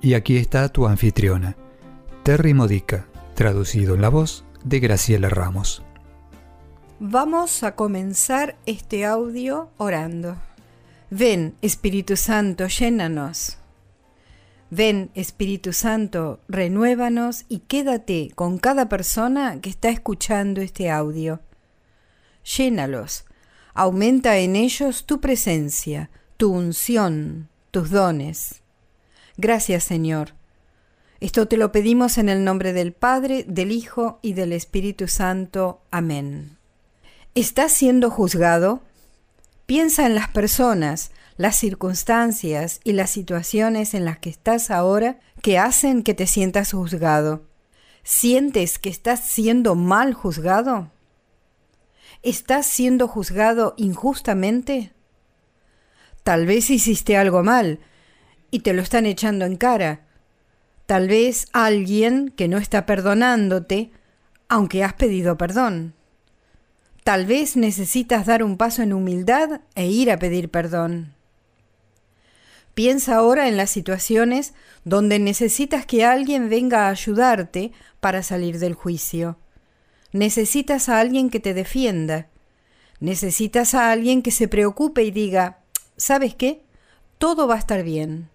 Y aquí está tu anfitriona, Terry Modica, traducido en la voz de Graciela Ramos. Vamos a comenzar este audio orando. Ven, Espíritu Santo, llénanos. Ven, Espíritu Santo, renuévanos y quédate con cada persona que está escuchando este audio. Llénalos, aumenta en ellos tu presencia, tu unción, tus dones. Gracias Señor. Esto te lo pedimos en el nombre del Padre, del Hijo y del Espíritu Santo. Amén. ¿Estás siendo juzgado? Piensa en las personas, las circunstancias y las situaciones en las que estás ahora que hacen que te sientas juzgado. ¿Sientes que estás siendo mal juzgado? ¿Estás siendo juzgado injustamente? Tal vez hiciste algo mal, y te lo están echando en cara. Tal vez alguien que no está perdonándote, aunque has pedido perdón. Tal vez necesitas dar un paso en humildad e ir a pedir perdón. Piensa ahora en las situaciones donde necesitas que alguien venga a ayudarte para salir del juicio. Necesitas a alguien que te defienda. Necesitas a alguien que se preocupe y diga, ¿sabes qué? Todo va a estar bien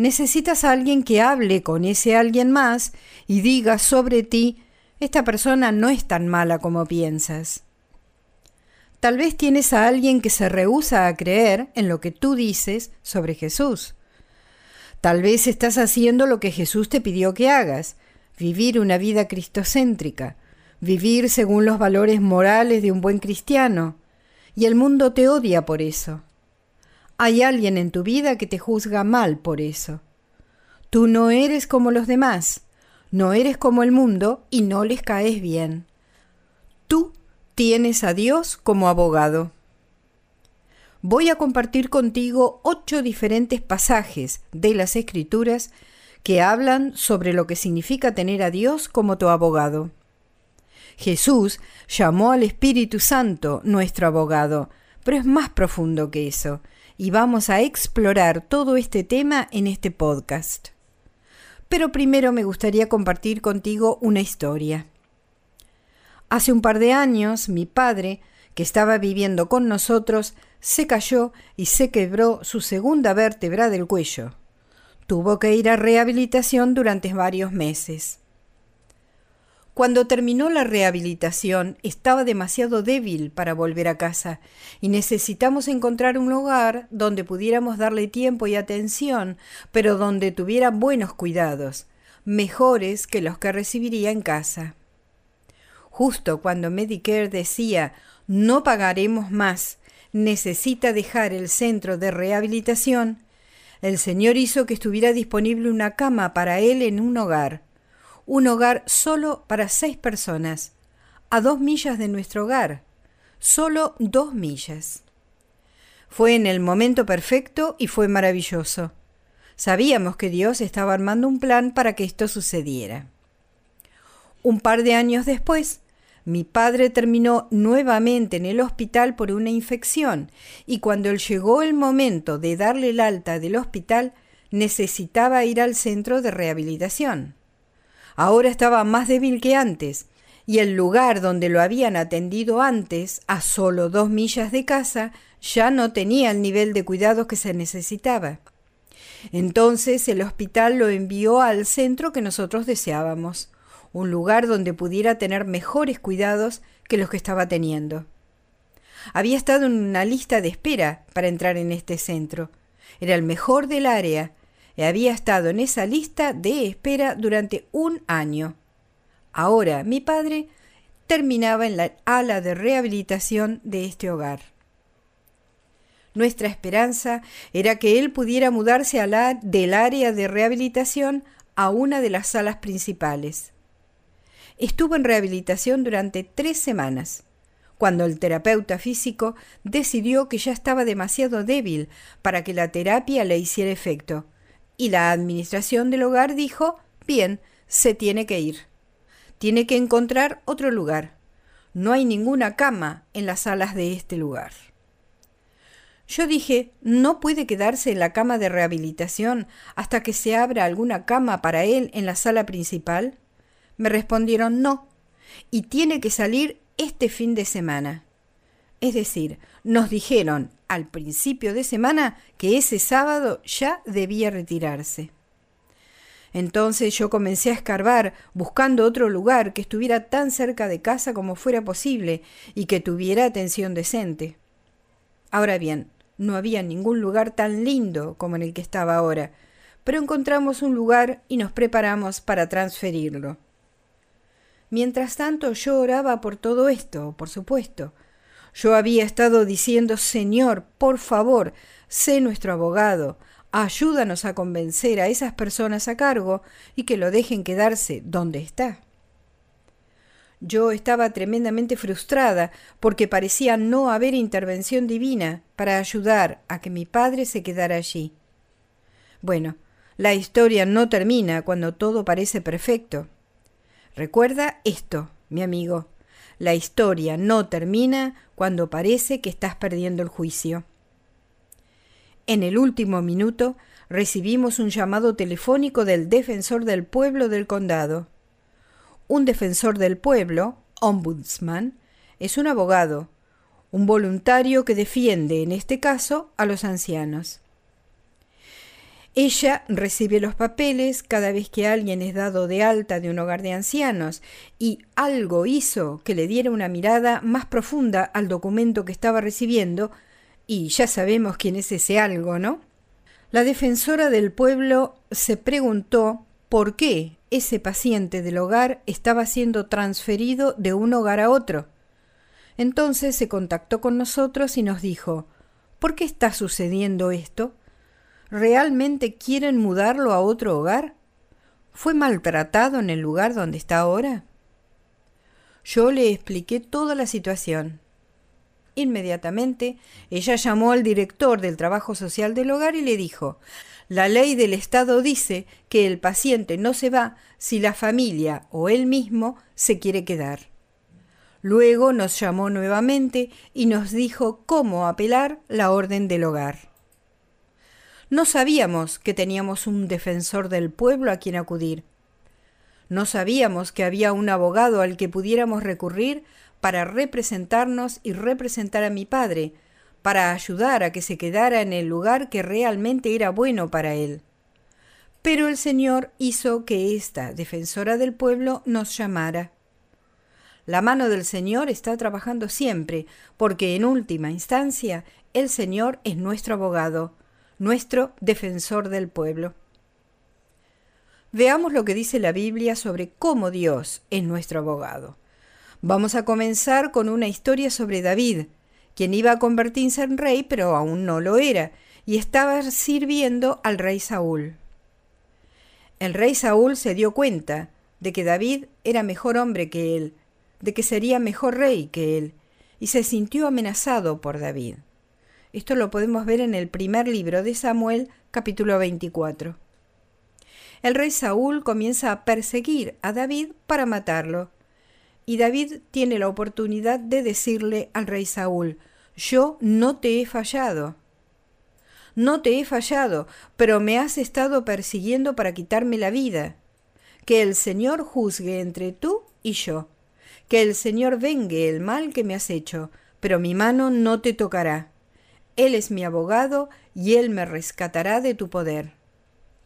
necesitas a alguien que hable con ese alguien más y diga sobre ti, esta persona no es tan mala como piensas. Tal vez tienes a alguien que se rehúsa a creer en lo que tú dices sobre Jesús. Tal vez estás haciendo lo que Jesús te pidió que hagas, vivir una vida cristocéntrica, vivir según los valores morales de un buen cristiano, y el mundo te odia por eso. Hay alguien en tu vida que te juzga mal por eso. Tú no eres como los demás, no eres como el mundo y no les caes bien. Tú tienes a Dios como abogado. Voy a compartir contigo ocho diferentes pasajes de las Escrituras que hablan sobre lo que significa tener a Dios como tu abogado. Jesús llamó al Espíritu Santo nuestro abogado, pero es más profundo que eso y vamos a explorar todo este tema en este podcast. Pero primero me gustaría compartir contigo una historia. Hace un par de años mi padre, que estaba viviendo con nosotros, se cayó y se quebró su segunda vértebra del cuello. Tuvo que ir a rehabilitación durante varios meses. Cuando terminó la rehabilitación estaba demasiado débil para volver a casa y necesitamos encontrar un lugar donde pudiéramos darle tiempo y atención, pero donde tuviera buenos cuidados, mejores que los que recibiría en casa. Justo cuando Medicare decía no pagaremos más, necesita dejar el centro de rehabilitación, el Señor hizo que estuviera disponible una cama para él en un hogar un hogar solo para seis personas, a dos millas de nuestro hogar, solo dos millas. Fue en el momento perfecto y fue maravilloso. Sabíamos que Dios estaba armando un plan para que esto sucediera. Un par de años después, mi padre terminó nuevamente en el hospital por una infección y cuando llegó el momento de darle el alta del hospital, necesitaba ir al centro de rehabilitación. Ahora estaba más débil que antes, y el lugar donde lo habían atendido antes, a solo dos millas de casa, ya no tenía el nivel de cuidados que se necesitaba. Entonces el hospital lo envió al centro que nosotros deseábamos, un lugar donde pudiera tener mejores cuidados que los que estaba teniendo. Había estado en una lista de espera para entrar en este centro. Era el mejor del área había estado en esa lista de espera durante un año. Ahora mi padre terminaba en la ala de rehabilitación de este hogar. Nuestra esperanza era que él pudiera mudarse a la, del área de rehabilitación a una de las salas principales. Estuvo en rehabilitación durante tres semanas, cuando el terapeuta físico decidió que ya estaba demasiado débil para que la terapia le hiciera efecto, y la administración del hogar dijo, bien, se tiene que ir. Tiene que encontrar otro lugar. No hay ninguna cama en las salas de este lugar. Yo dije, ¿no puede quedarse en la cama de rehabilitación hasta que se abra alguna cama para él en la sala principal? Me respondieron no, y tiene que salir este fin de semana. Es decir, nos dijeron al principio de semana que ese sábado ya debía retirarse. Entonces yo comencé a escarbar buscando otro lugar que estuviera tan cerca de casa como fuera posible y que tuviera atención decente. Ahora bien, no había ningún lugar tan lindo como en el que estaba ahora, pero encontramos un lugar y nos preparamos para transferirlo. Mientras tanto yo oraba por todo esto, por supuesto. Yo había estado diciendo, Señor, por favor, sé nuestro abogado, ayúdanos a convencer a esas personas a cargo y que lo dejen quedarse donde está. Yo estaba tremendamente frustrada porque parecía no haber intervención divina para ayudar a que mi padre se quedara allí. Bueno, la historia no termina cuando todo parece perfecto. Recuerda esto, mi amigo. La historia no termina cuando parece que estás perdiendo el juicio. En el último minuto recibimos un llamado telefónico del defensor del pueblo del condado. Un defensor del pueblo, ombudsman, es un abogado, un voluntario que defiende, en este caso, a los ancianos. Ella recibe los papeles cada vez que alguien es dado de alta de un hogar de ancianos y algo hizo que le diera una mirada más profunda al documento que estaba recibiendo y ya sabemos quién es ese algo, ¿no? La defensora del pueblo se preguntó por qué ese paciente del hogar estaba siendo transferido de un hogar a otro. Entonces se contactó con nosotros y nos dijo ¿Por qué está sucediendo esto? ¿Realmente quieren mudarlo a otro hogar? ¿Fue maltratado en el lugar donde está ahora? Yo le expliqué toda la situación. Inmediatamente, ella llamó al director del trabajo social del hogar y le dijo la ley del Estado dice que el paciente no se va si la familia o él mismo se quiere quedar. Luego nos llamó nuevamente y nos dijo cómo apelar la orden del hogar. No sabíamos que teníamos un defensor del pueblo a quien acudir. No sabíamos que había un abogado al que pudiéramos recurrir para representarnos y representar a mi padre, para ayudar a que se quedara en el lugar que realmente era bueno para él. Pero el Señor hizo que esta defensora del pueblo nos llamara. La mano del Señor está trabajando siempre, porque en última instancia el Señor es nuestro abogado, nuestro defensor del pueblo. Veamos lo que dice la Biblia sobre cómo Dios es nuestro abogado. Vamos a comenzar con una historia sobre David, quien iba a convertirse en rey, pero aún no lo era, y estaba sirviendo al rey Saúl. El rey Saúl se dio cuenta de que David era mejor hombre que él, de que sería mejor rey que él, y se sintió amenazado por David. Esto lo podemos ver en el primer libro de Samuel, capítulo 24. El rey Saúl comienza a perseguir a David para matarlo, y David tiene la oportunidad de decirle al rey Saúl, yo no te he fallado. No te he fallado, pero me has estado persiguiendo para quitarme la vida. Que el Señor juzgue entre tú y yo. Que el Señor vengue el mal que me has hecho, pero mi mano no te tocará. Él es mi abogado y Él me rescatará de tu poder.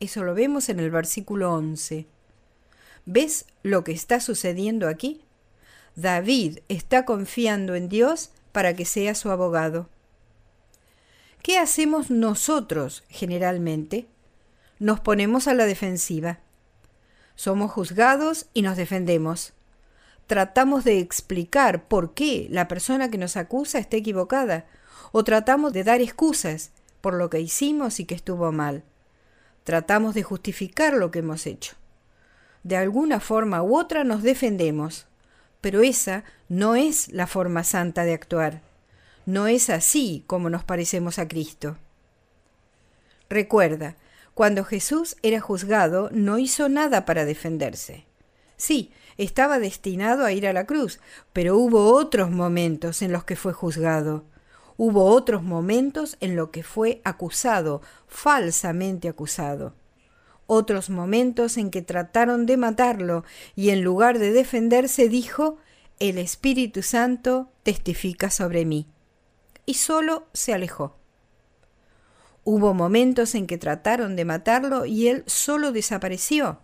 Eso lo vemos en el versículo 11. ¿Ves lo que está sucediendo aquí? David está confiando en Dios para que sea su abogado. ¿Qué hacemos nosotros generalmente? Nos ponemos a la defensiva. Somos juzgados y nos defendemos. Tratamos de explicar por qué la persona que nos acusa está equivocada o tratamos de dar excusas por lo que hicimos y que estuvo mal. Tratamos de justificar lo que hemos hecho. De alguna forma u otra nos defendemos, pero esa no es la forma santa de actuar. No es así como nos parecemos a Cristo. Recuerda, cuando Jesús era juzgado no hizo nada para defenderse. Sí, estaba destinado a ir a la cruz, pero hubo otros momentos en los que fue juzgado. Hubo otros momentos en los que fue acusado, falsamente acusado. Otros momentos en que trataron de matarlo y en lugar de defenderse dijo, el Espíritu Santo testifica sobre mí. Y solo se alejó. Hubo momentos en que trataron de matarlo y él solo desapareció.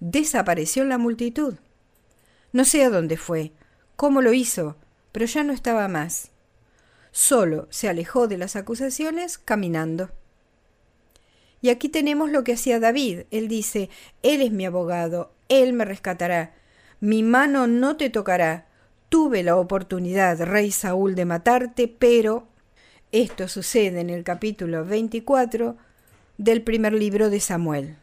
Desapareció en la multitud. No sé a dónde fue, cómo lo hizo, pero ya no estaba más. Solo se alejó de las acusaciones caminando. Y aquí tenemos lo que hacía David. Él dice, Él es mi abogado, Él me rescatará, mi mano no te tocará. Tuve la oportunidad, rey Saúl, de matarte, pero esto sucede en el capítulo 24 del primer libro de Samuel.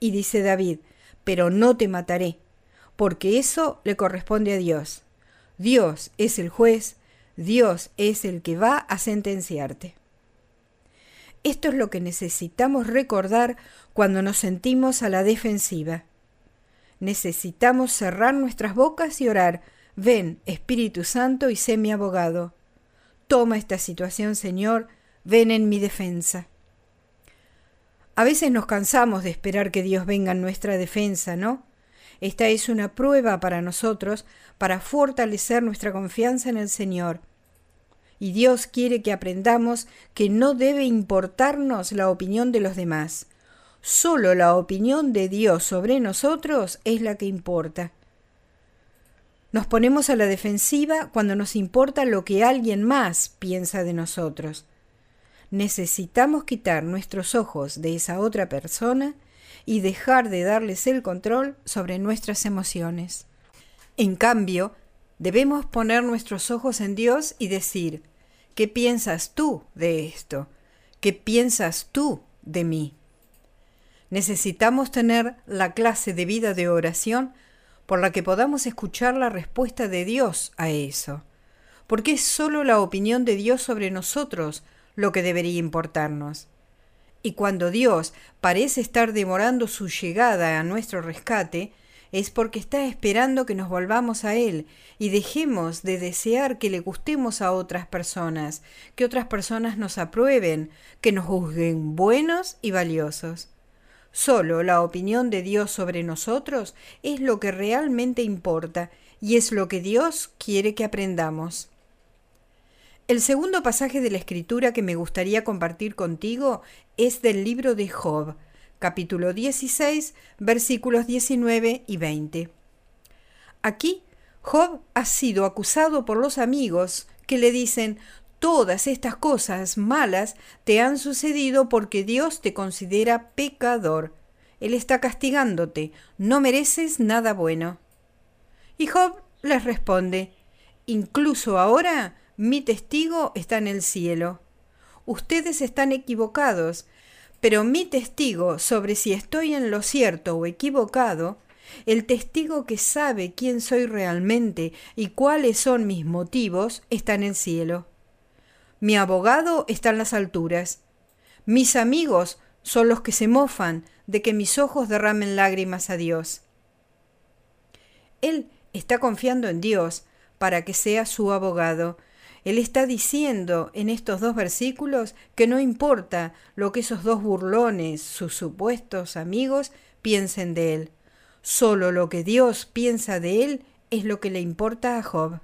Y dice David, pero no te mataré, porque eso le corresponde a Dios. Dios es el juez, Dios es el que va a sentenciarte. Esto es lo que necesitamos recordar cuando nos sentimos a la defensiva. Necesitamos cerrar nuestras bocas y orar, ven, Espíritu Santo, y sé mi abogado. Toma esta situación, Señor, ven en mi defensa. A veces nos cansamos de esperar que Dios venga en nuestra defensa, ¿no? Esta es una prueba para nosotros para fortalecer nuestra confianza en el Señor y Dios quiere que aprendamos que no debe importarnos la opinión de los demás. Solo la opinión de Dios sobre nosotros es la que importa. Nos ponemos a la defensiva cuando nos importa lo que alguien más piensa de nosotros. Necesitamos quitar nuestros ojos de esa otra persona y dejar de darles el control sobre nuestras emociones. En cambio, Debemos poner nuestros ojos en Dios y decir, ¿qué piensas tú de esto? ¿Qué piensas tú de mí? Necesitamos tener la clase de vida de oración por la que podamos escuchar la respuesta de Dios a eso, porque es solo la opinión de Dios sobre nosotros lo que debería importarnos. Y cuando Dios parece estar demorando su llegada a nuestro rescate, es porque está esperando que nos volvamos a Él y dejemos de desear que le gustemos a otras personas, que otras personas nos aprueben, que nos juzguen buenos y valiosos. Solo la opinión de Dios sobre nosotros es lo que realmente importa y es lo que Dios quiere que aprendamos. El segundo pasaje de la escritura que me gustaría compartir contigo es del libro de Job, capítulo 16, versículos 19 y 20. Aquí, Job ha sido acusado por los amigos que le dicen, todas estas cosas malas te han sucedido porque Dios te considera pecador. Él está castigándote, no mereces nada bueno. Y Job les responde, incluso ahora mi testigo está en el cielo. Ustedes están equivocados, pero mi testigo sobre si estoy en lo cierto o equivocado, el testigo que sabe quién soy realmente y cuáles son mis motivos, está en el cielo. Mi abogado está en las alturas. Mis amigos son los que se mofan de que mis ojos derramen lágrimas a Dios. Él está confiando en Dios para que sea su abogado él está diciendo en estos dos versículos que no importa lo que esos dos burlones, sus supuestos amigos, piensen de él. Solo lo que Dios piensa de él es lo que le importa a Job.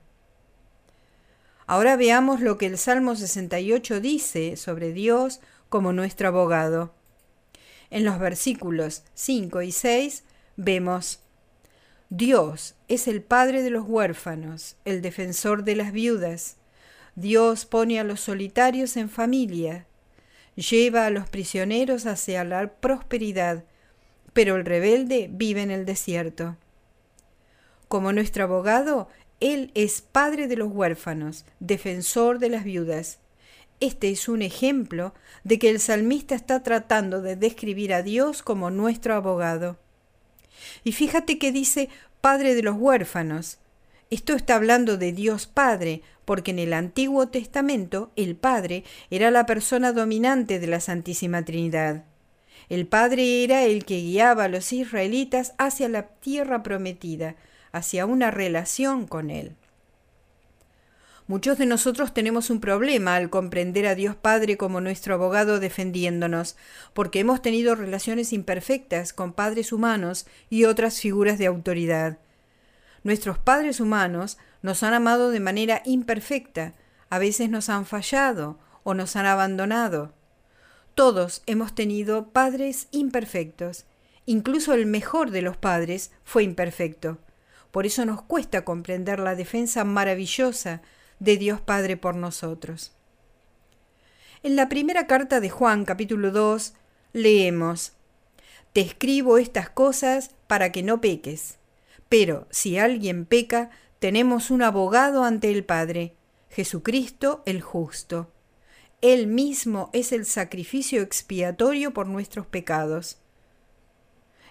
Ahora veamos lo que el Salmo 68 dice sobre Dios como nuestro abogado. En los versículos 5 y 6 vemos, Dios es el Padre de los huérfanos, el defensor de las viudas, Dios pone a los solitarios en familia, lleva a los prisioneros hacia la prosperidad, pero el rebelde vive en el desierto. Como nuestro abogado, Él es padre de los huérfanos, defensor de las viudas. Este es un ejemplo de que el salmista está tratando de describir a Dios como nuestro abogado. Y fíjate que dice Padre de los huérfanos. Esto está hablando de Dios Padre, porque en el Antiguo Testamento el Padre era la persona dominante de la Santísima Trinidad. El Padre era el que guiaba a los israelitas hacia la tierra prometida, hacia una relación con Él. Muchos de nosotros tenemos un problema al comprender a Dios Padre como nuestro abogado defendiéndonos, porque hemos tenido relaciones imperfectas con padres humanos y otras figuras de autoridad. Nuestros padres humanos nos han amado de manera imperfecta, a veces nos han fallado o nos han abandonado. Todos hemos tenido padres imperfectos. Incluso el mejor de los padres fue imperfecto. Por eso nos cuesta comprender la defensa maravillosa de Dios Padre por nosotros. En la primera carta de Juan capítulo 2 leemos, Te escribo estas cosas para que no peques. Pero si alguien peca, tenemos un abogado ante el Padre, Jesucristo el justo. Él mismo es el sacrificio expiatorio por nuestros pecados.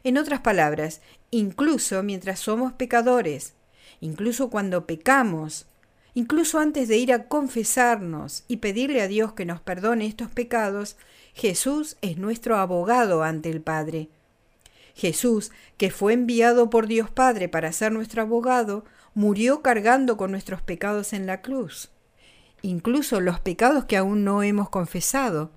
En otras palabras, incluso mientras somos pecadores, incluso cuando pecamos, Incluso antes de ir a confesarnos y pedirle a Dios que nos perdone estos pecados, Jesús es nuestro abogado ante el Padre. Jesús, que fue enviado por Dios Padre para ser nuestro abogado, murió cargando con nuestros pecados en la cruz, incluso los pecados que aún no hemos confesado.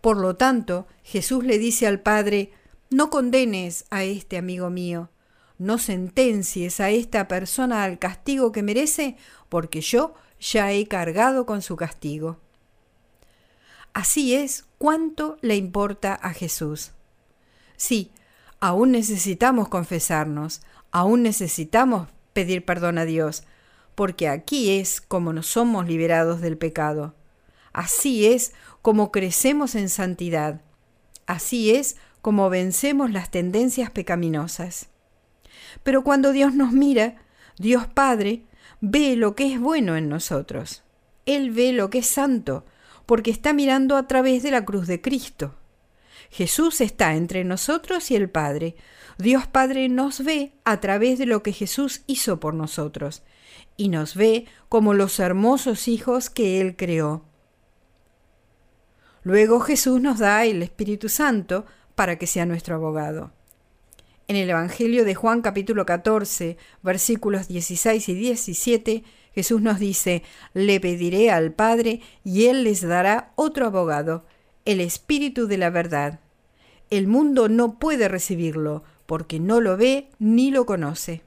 Por lo tanto, Jesús le dice al Padre, no condenes a este amigo mío, no sentencies a esta persona al castigo que merece, porque yo ya he cargado con su castigo. Así es cuánto le importa a Jesús. Sí, aún necesitamos confesarnos, aún necesitamos pedir perdón a Dios, porque aquí es como nos somos liberados del pecado. Así es como crecemos en santidad. Así es como vencemos las tendencias pecaminosas. Pero cuando Dios nos mira, Dios Padre ve lo que es bueno en nosotros. Él ve lo que es santo, porque está mirando a través de la cruz de Cristo. Jesús está entre nosotros y el Padre. Dios Padre nos ve a través de lo que Jesús hizo por nosotros, y nos ve como los hermosos hijos que Él creó. Luego Jesús nos da el Espíritu Santo para que sea nuestro abogado. En el Evangelio de Juan capítulo 14, versículos 16 y 17, Jesús nos dice, le pediré al Padre y Él les dará otro abogado, el Espíritu de la verdad. El mundo no puede recibirlo porque no lo ve ni lo conoce.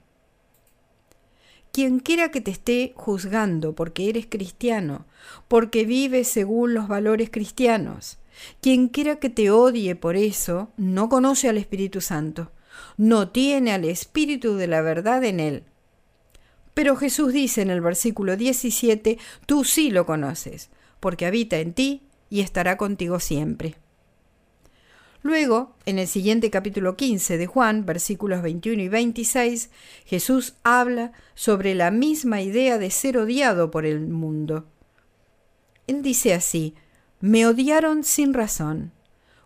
Quien quiera que te esté juzgando porque eres cristiano, porque vives según los valores cristianos, quien quiera que te odie por eso, no conoce al Espíritu Santo no tiene al Espíritu de la verdad en él. Pero Jesús dice en el versículo 17, tú sí lo conoces, porque habita en ti y estará contigo siempre. Luego, en el siguiente capítulo 15 de Juan, versículos 21 y 26, Jesús habla sobre la misma idea de ser odiado por el mundo. Él dice así, me odiaron sin razón.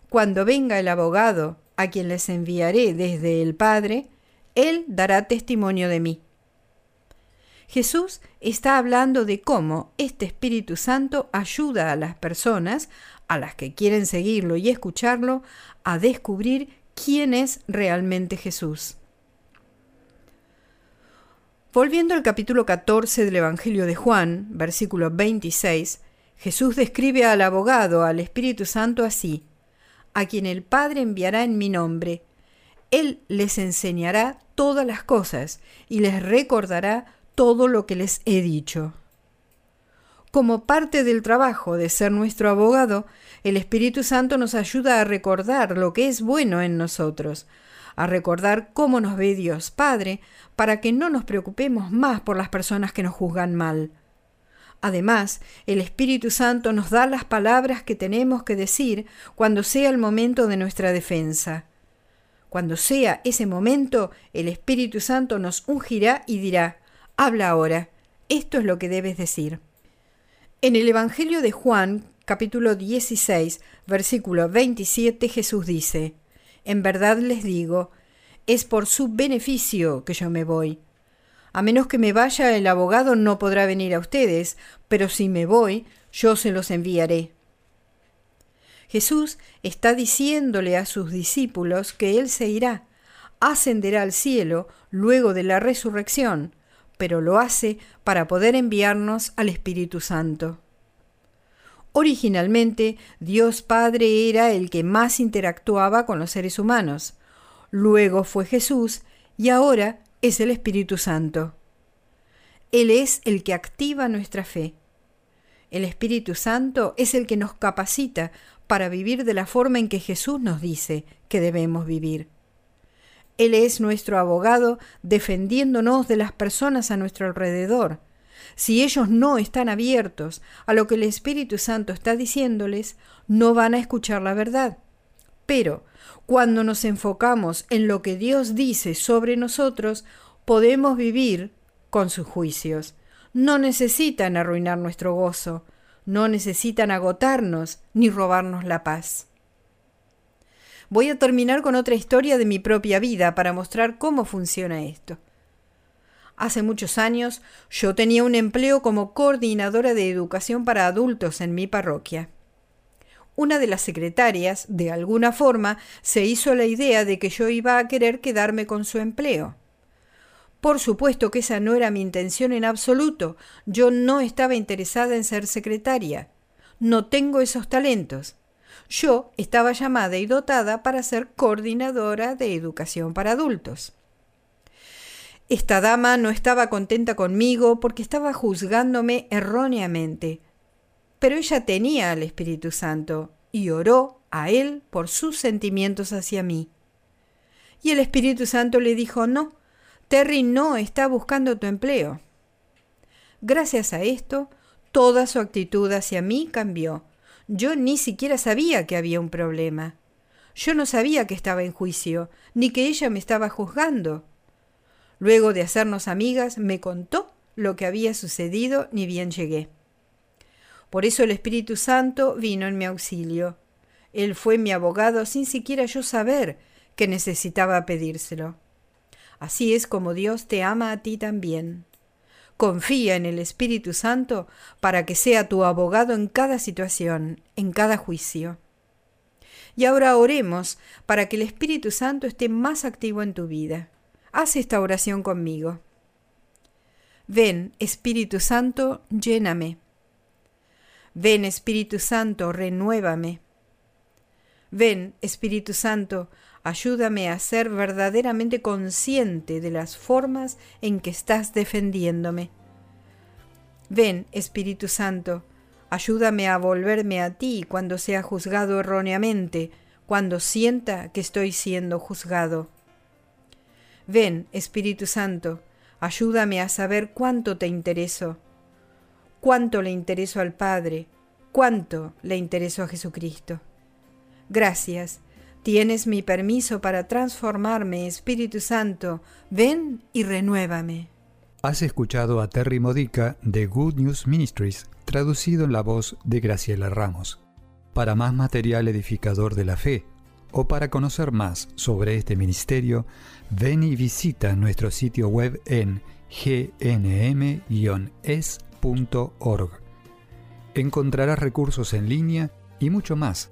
Cuando venga el abogado, a quien les enviaré desde el Padre, Él dará testimonio de mí. Jesús está hablando de cómo este Espíritu Santo ayuda a las personas, a las que quieren seguirlo y escucharlo, a descubrir quién es realmente Jesús. Volviendo al capítulo 14 del Evangelio de Juan, versículo 26, Jesús describe al abogado, al Espíritu Santo, así, a quien el Padre enviará en mi nombre. Él les enseñará todas las cosas y les recordará todo lo que les he dicho. Como parte del trabajo de ser nuestro abogado, el Espíritu Santo nos ayuda a recordar lo que es bueno en nosotros, a recordar cómo nos ve Dios Padre, para que no nos preocupemos más por las personas que nos juzgan mal. Además, el Espíritu Santo nos da las palabras que tenemos que decir cuando sea el momento de nuestra defensa. Cuando sea ese momento, el Espíritu Santo nos ungirá y dirá, habla ahora, esto es lo que debes decir. En el Evangelio de Juan, capítulo 16, versículo 27, Jesús dice, En verdad les digo, es por su beneficio que yo me voy. A menos que me vaya el abogado no podrá venir a ustedes, pero si me voy, yo se los enviaré. Jesús está diciéndole a sus discípulos que Él se irá, ascenderá al cielo luego de la resurrección, pero lo hace para poder enviarnos al Espíritu Santo. Originalmente, Dios Padre era el que más interactuaba con los seres humanos. Luego fue Jesús y ahora es el Espíritu Santo. Él es el que activa nuestra fe. El Espíritu Santo es el que nos capacita para vivir de la forma en que Jesús nos dice que debemos vivir. Él es nuestro abogado defendiéndonos de las personas a nuestro alrededor. Si ellos no están abiertos a lo que el Espíritu Santo está diciéndoles, no van a escuchar la verdad. Pero cuando nos enfocamos en lo que Dios dice sobre nosotros, podemos vivir con sus juicios. No necesitan arruinar nuestro gozo, no necesitan agotarnos ni robarnos la paz. Voy a terminar con otra historia de mi propia vida para mostrar cómo funciona esto. Hace muchos años yo tenía un empleo como coordinadora de educación para adultos en mi parroquia. Una de las secretarias, de alguna forma, se hizo la idea de que yo iba a querer quedarme con su empleo. Por supuesto que esa no era mi intención en absoluto. Yo no estaba interesada en ser secretaria. No tengo esos talentos. Yo estaba llamada y dotada para ser coordinadora de educación para adultos. Esta dama no estaba contenta conmigo porque estaba juzgándome erróneamente, pero ella tenía al Espíritu Santo y oró a él por sus sentimientos hacia mí. Y el Espíritu Santo le dijo, no, Terry no está buscando tu empleo. Gracias a esto, toda su actitud hacia mí cambió yo ni siquiera sabía que había un problema. Yo no sabía que estaba en juicio, ni que ella me estaba juzgando. Luego de hacernos amigas, me contó lo que había sucedido, ni bien llegué. Por eso el Espíritu Santo vino en mi auxilio. Él fue mi abogado sin siquiera yo saber que necesitaba pedírselo. Así es como Dios te ama a ti también. Confía en el Espíritu Santo para que sea tu abogado en cada situación, en cada juicio. Y ahora oremos para que el Espíritu Santo esté más activo en tu vida. Haz esta oración conmigo. Ven, Espíritu Santo, lléname. Ven, Espíritu Santo, renuévame. Ven, Espíritu Santo, ayúdame a ser verdaderamente consciente de las formas en que estás defendiéndome. Ven, Espíritu Santo, ayúdame a volverme a ti cuando sea juzgado erróneamente, cuando sienta que estoy siendo juzgado. Ven, Espíritu Santo, ayúdame a saber cuánto te intereso, cuánto le intereso al Padre, cuánto le intereso a Jesucristo. Gracias, tienes mi permiso para transformarme, Espíritu Santo, ven y renuévame. Has escuchado a Terry Modica de Good News Ministries, traducido en la voz de Graciela Ramos. Para más material edificador de la fe o para conocer más sobre este ministerio, ven y visita nuestro sitio web en gnm-es.org. Encontrarás recursos en línea y mucho más